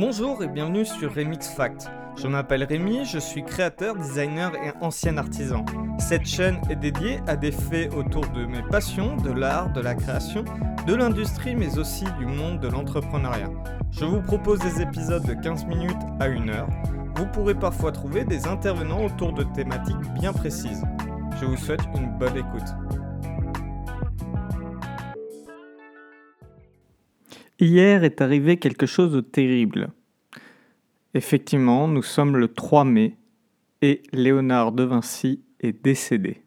Bonjour et bienvenue sur Remix Fact. Je m'appelle Rémi, je suis créateur, designer et ancien artisan. Cette chaîne est dédiée à des faits autour de mes passions, de l'art, de la création, de l'industrie mais aussi du monde de l'entrepreneuriat. Je vous propose des épisodes de 15 minutes à 1 heure. Vous pourrez parfois trouver des intervenants autour de thématiques bien précises. Je vous souhaite une bonne écoute. Hier est arrivé quelque chose de terrible. Effectivement, nous sommes le 3 mai et Léonard de Vinci est décédé.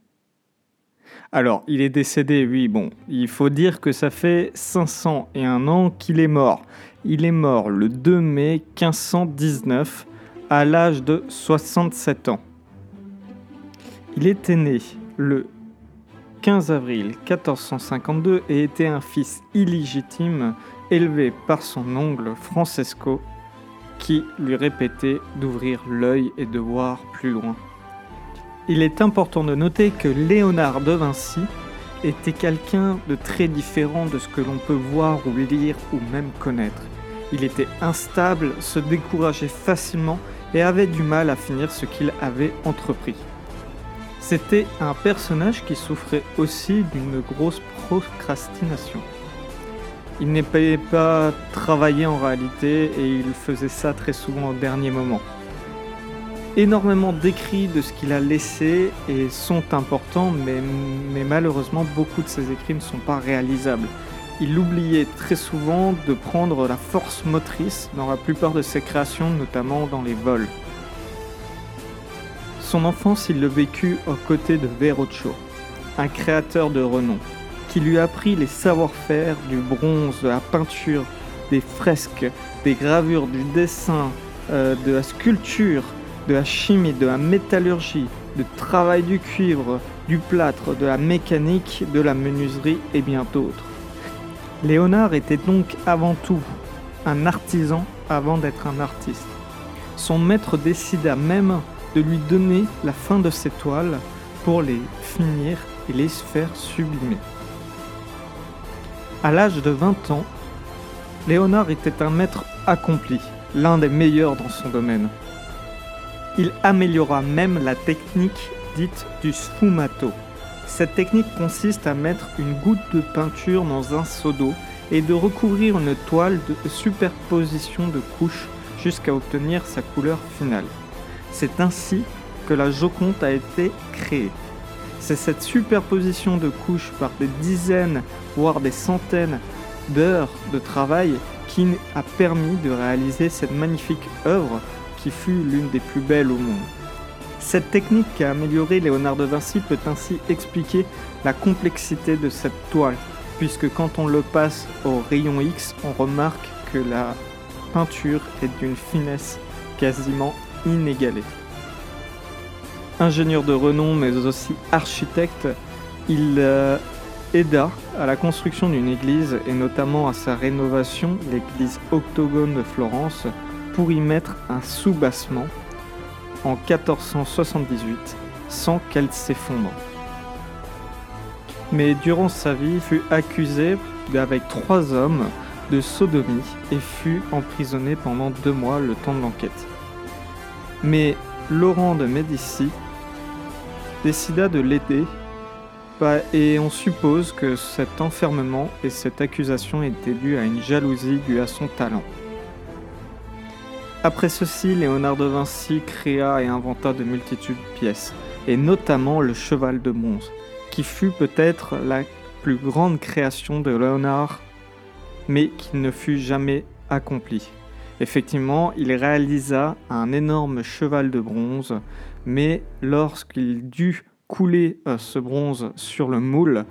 Alors, il est décédé, oui, bon, il faut dire que ça fait 501 ans qu'il est mort. Il est mort le 2 mai 1519 à l'âge de 67 ans. Il était né le 15 avril 1452 et était un fils illégitime élevé par son oncle Francesco, qui lui répétait d'ouvrir l'œil et de voir plus loin. Il est important de noter que Léonard de Vinci était quelqu'un de très différent de ce que l'on peut voir ou lire ou même connaître. Il était instable, se décourageait facilement et avait du mal à finir ce qu'il avait entrepris. C'était un personnage qui souffrait aussi d'une grosse procrastination. Il n'aimait pas travailler en réalité et il faisait ça très souvent au dernier moment. Énormément d'écrits de ce qu'il a laissé et sont importants, mais, mais malheureusement beaucoup de ses écrits ne sont pas réalisables. Il oubliait très souvent de prendre la force motrice dans la plupart de ses créations, notamment dans les vols. Son enfance, il le vécut aux côtés de Verrocchio, un créateur de renom qui lui apprit les savoir-faire du bronze, de la peinture, des fresques, des gravures, du dessin, euh, de la sculpture, de la chimie, de la métallurgie, du travail du cuivre, du plâtre, de la mécanique, de la menuiserie et bien d'autres. Léonard était donc avant tout un artisan avant d'être un artiste. Son maître décida même de lui donner la fin de ses toiles pour les finir et les faire sublimer. À l'âge de 20 ans, Léonard était un maître accompli, l'un des meilleurs dans son domaine. Il améliora même la technique dite du sfumato. Cette technique consiste à mettre une goutte de peinture dans un seau d'eau et de recouvrir une toile de superposition de couches jusqu'à obtenir sa couleur finale. C'est ainsi que la Joconde a été créée. C'est cette superposition de couches par des dizaines, voire des centaines d'heures de travail qui a permis de réaliser cette magnifique œuvre qui fut l'une des plus belles au monde. Cette technique qui a amélioré Léonard de Vinci peut ainsi expliquer la complexité de cette toile, puisque quand on le passe au rayon X, on remarque que la peinture est d'une finesse quasiment inégalée. Ingénieur de renom mais aussi architecte, il euh, aida à la construction d'une église et notamment à sa rénovation, l'église octogone de Florence, pour y mettre un soubassement en 1478 sans qu'elle s'effondre. Mais durant sa vie, il fut accusé avec trois hommes de sodomie et fut emprisonné pendant deux mois le temps de l'enquête. Mais Laurent de Médicis décida de l'aider et on suppose que cet enfermement et cette accusation étaient dus à une jalousie due à son talent. Après ceci, Léonard de Vinci créa et inventa de multitudes de pièces, et notamment le cheval de bronze, qui fut peut-être la plus grande création de Léonard, mais qui ne fut jamais accomplie. Effectivement, il réalisa un énorme cheval de bronze, mais lorsqu'il dut couler euh, ce bronze sur le moule,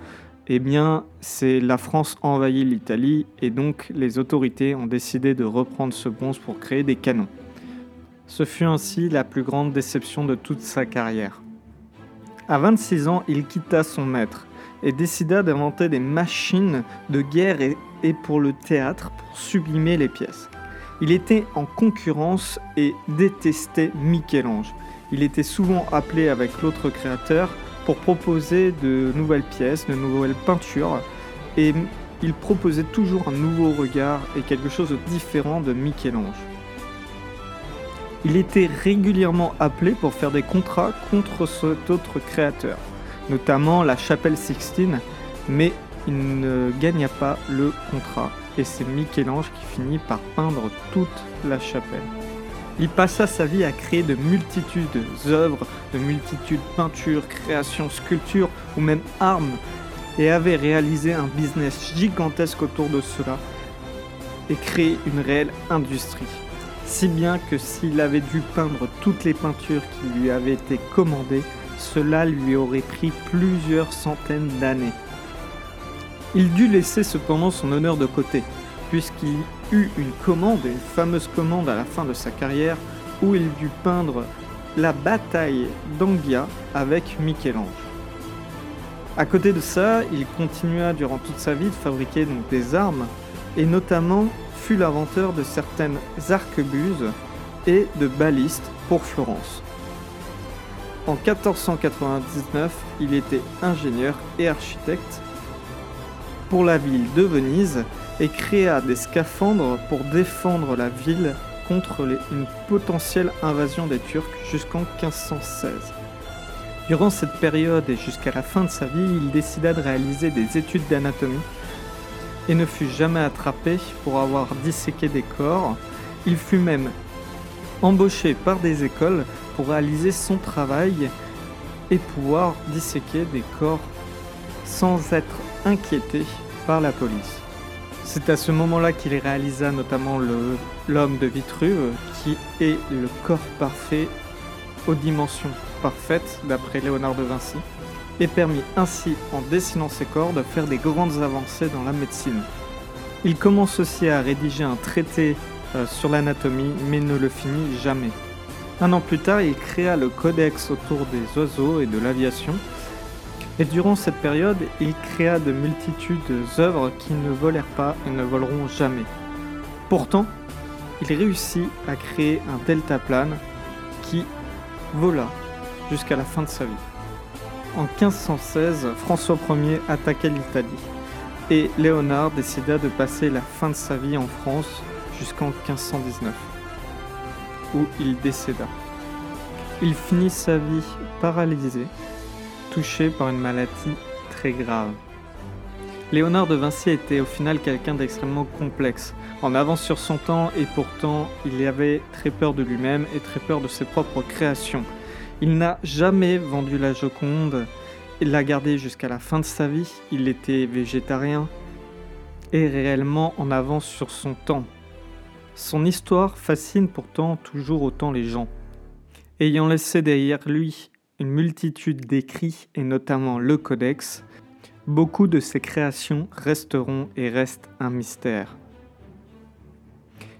eh bien, c'est la France envahit l'Italie et donc les autorités ont décidé de reprendre ce bronze pour créer des canons. Ce fut ainsi la plus grande déception de toute sa carrière. À 26 ans, il quitta son maître et décida d'inventer des machines de guerre et, et pour le théâtre pour sublimer les pièces. Il était en concurrence et détestait Michel-Ange. Il était souvent appelé avec l'autre créateur pour proposer de nouvelles pièces, de nouvelles peintures, et il proposait toujours un nouveau regard et quelque chose de différent de Michel-Ange. Il était régulièrement appelé pour faire des contrats contre cet autre créateur, notamment la chapelle Sixtine, mais il ne gagna pas le contrat et c'est Michel-Ange qui finit par peindre toute la chapelle. Il passa sa vie à créer de multitudes d'œuvres, de multitudes peintures, créations, sculptures ou même armes et avait réalisé un business gigantesque autour de cela et créé une réelle industrie. Si bien que s'il avait dû peindre toutes les peintures qui lui avaient été commandées, cela lui aurait pris plusieurs centaines d'années. Il dut laisser cependant son honneur de côté, puisqu'il eut une commande, une fameuse commande à la fin de sa carrière, où il dut peindre la bataille d'Anghia avec Michel-Ange. À côté de ça, il continua durant toute sa vie de fabriquer des armes, et notamment fut l'inventeur de certaines arquebuses et de balistes pour Florence. En 1499, il était ingénieur et architecte pour la ville de Venise et créa des scaphandres pour défendre la ville contre une potentielle invasion des Turcs jusqu'en 1516. Durant cette période et jusqu'à la fin de sa vie, il décida de réaliser des études d'anatomie et ne fut jamais attrapé pour avoir disséqué des corps. Il fut même embauché par des écoles pour réaliser son travail et pouvoir disséquer des corps sans être inquiété par la police. C'est à ce moment-là qu'il réalisa notamment l'homme de Vitruve, qui est le corps parfait aux dimensions parfaites d'après Léonard de Vinci, et permit ainsi, en dessinant ses corps, de faire des grandes avancées dans la médecine. Il commence aussi à rédiger un traité euh, sur l'anatomie, mais ne le finit jamais. Un an plus tard, il créa le codex autour des oiseaux et de l'aviation, et durant cette période, il créa de multitudes d'œuvres qui ne volèrent pas et ne voleront jamais. Pourtant, il réussit à créer un deltaplane qui vola jusqu'à la fin de sa vie. En 1516, François Ier attaqua l'Italie et Léonard décida de passer la fin de sa vie en France jusqu'en 1519, où il décéda. Il finit sa vie paralysé touché par une maladie très grave. Léonard de Vinci était au final quelqu'un d'extrêmement complexe, en avance sur son temps et pourtant il avait très peur de lui-même et très peur de ses propres créations. Il n'a jamais vendu la Joconde, il l'a gardée jusqu'à la fin de sa vie, il était végétarien et réellement en avance sur son temps. Son histoire fascine pourtant toujours autant les gens. Ayant laissé derrière lui une multitude d'écrits et notamment le codex, beaucoup de ses créations resteront et restent un mystère.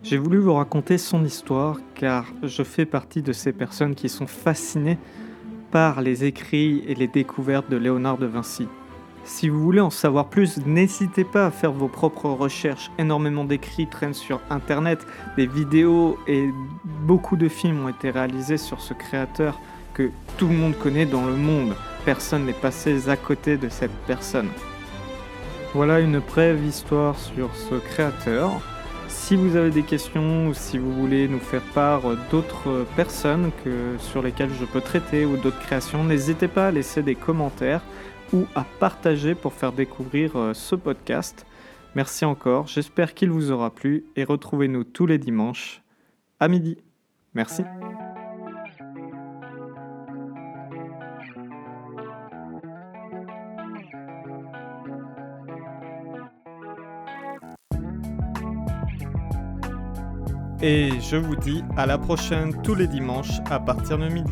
J'ai voulu vous raconter son histoire car je fais partie de ces personnes qui sont fascinées par les écrits et les découvertes de Léonard de Vinci. Si vous voulez en savoir plus, n'hésitez pas à faire vos propres recherches. Énormément d'écrits traînent sur Internet, des vidéos et beaucoup de films ont été réalisés sur ce créateur que tout le monde connaît dans le monde. Personne n'est passé à côté de cette personne. Voilà une brève histoire sur ce créateur. Si vous avez des questions ou si vous voulez nous faire part d'autres personnes que, sur lesquelles je peux traiter ou d'autres créations, n'hésitez pas à laisser des commentaires ou à partager pour faire découvrir euh, ce podcast. Merci encore, j'espère qu'il vous aura plu et retrouvez-nous tous les dimanches à midi. Merci. Et je vous dis à la prochaine tous les dimanches à partir de midi.